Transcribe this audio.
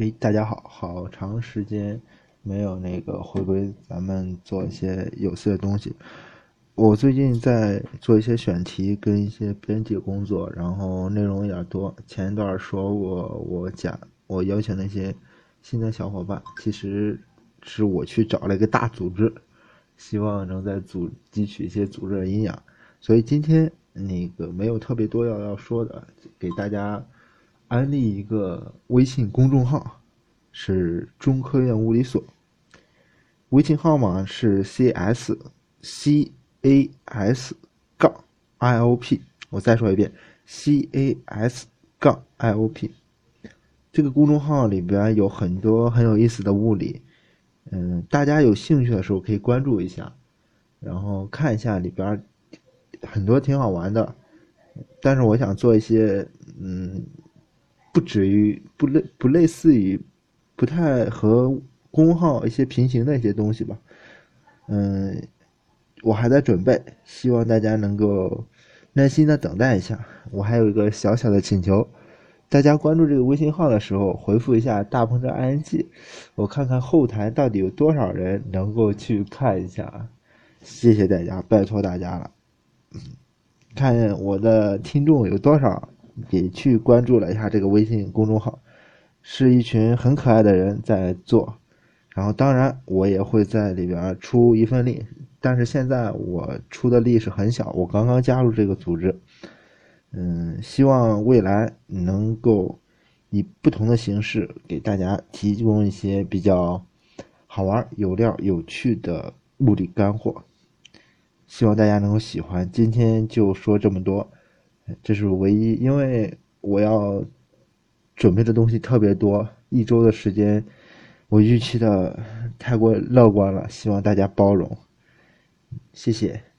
哎，大家好，好长时间没有那个回归，咱们做一些有趣的东西。我最近在做一些选题跟一些编辑工作，然后内容有点多。前一段说过，我讲我邀请那些新的小伙伴，其实是我去找了一个大组织，希望能在组汲取一些组织的营养。所以今天那个没有特别多要要说的，给大家。安利一个微信公众号，是中科院物理所。微信号码是 c s c a s 杠 i o p。我再说一遍，c a s 杠 i o p。这个公众号里边有很多很有意思的物理，嗯，大家有兴趣的时候可以关注一下，然后看一下里边很多挺好玩的。但是我想做一些，嗯。不止于不类不类似于，不太和公号一些平行的一些东西吧，嗯，我还在准备，希望大家能够耐心的等待一下。我还有一个小小的请求，大家关注这个微信号的时候，回复一下“大鹏车 ING”，我看看后台到底有多少人能够去看一下，谢谢大家，拜托大家了，看我的听众有多少。也去关注了一下这个微信公众号，是一群很可爱的人在做，然后当然我也会在里边出一份力，但是现在我出的力是很小，我刚刚加入这个组织，嗯，希望未来能够以不同的形式给大家提供一些比较好玩、有料、有趣的物理干货，希望大家能够喜欢。今天就说这么多。这是唯一，因为我要准备的东西特别多，一周的时间，我预期的太过乐观了，希望大家包容，谢谢。